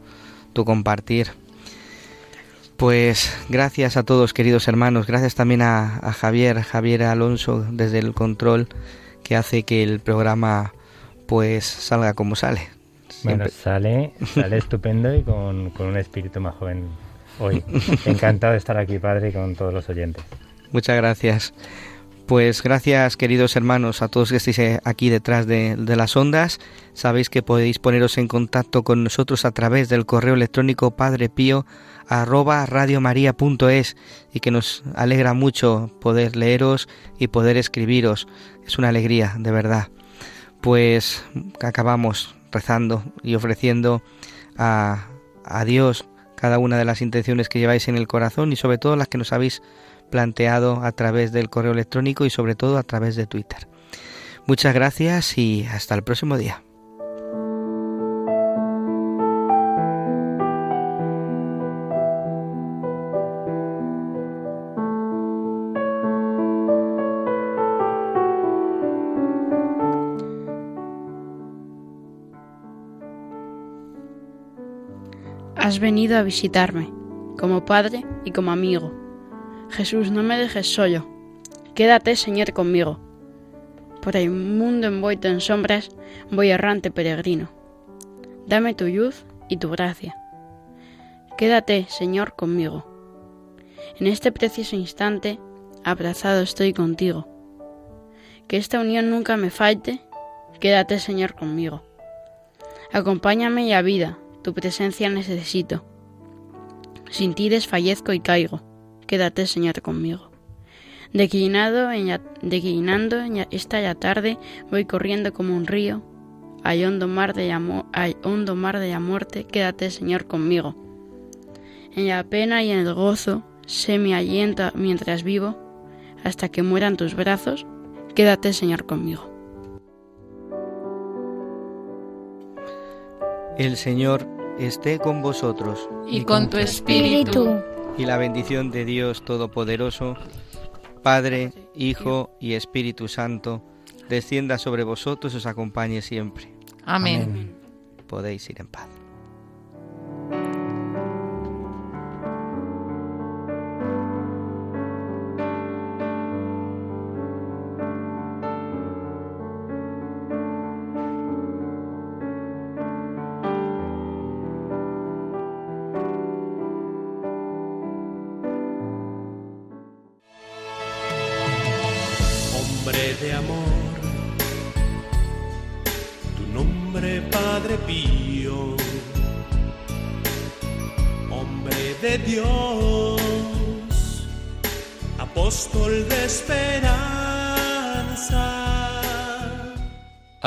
tu compartir. Pues gracias a todos, queridos hermanos. Gracias también a, a Javier, Javier Alonso, desde el control, que hace que el programa pues salga como sale. Bueno, sale, sale <laughs> estupendo y con, con un espíritu más joven hoy. <laughs> Encantado de estar aquí, padre, y con todos los oyentes. Muchas gracias. Pues gracias, queridos hermanos, a todos que estéis eh, aquí detrás de, de las ondas. Sabéis que podéis poneros en contacto con nosotros a través del correo electrónico padrepío arroba radiomaria.es y que nos alegra mucho poder leeros y poder escribiros. Es una alegría, de verdad. Pues acabamos rezando y ofreciendo a, a Dios cada una de las intenciones que lleváis en el corazón y sobre todo las que nos habéis planteado a través del correo electrónico y sobre todo a través de Twitter. Muchas gracias y hasta el próximo día. Has venido a visitarme, como padre y como amigo. Jesús, no me dejes solo. Quédate, Señor, conmigo. Por el mundo envuelto en sombras, voy errante peregrino. Dame tu luz y tu gracia. Quédate, Señor, conmigo. En este precioso instante, abrazado estoy contigo. Que esta unión nunca me falte, quédate, Señor, conmigo. Acompáñame y a vida, tu presencia necesito. Sin ti desfallezco y caigo. Quédate, Señor, conmigo. Declinado declinando esta ya tarde, voy corriendo como un río. Hay hondo mar de hay hondo mar de la muerte, quédate, Señor, conmigo. En la pena y en el gozo, sé mi aliento mientras vivo, hasta que mueran tus brazos, quédate, Señor, conmigo. El Señor esté con vosotros. Y con tu espíritu. Y la bendición de Dios Todopoderoso, Padre, Hijo y Espíritu Santo, descienda sobre vosotros y os acompañe siempre. Amén. Podéis ir en paz.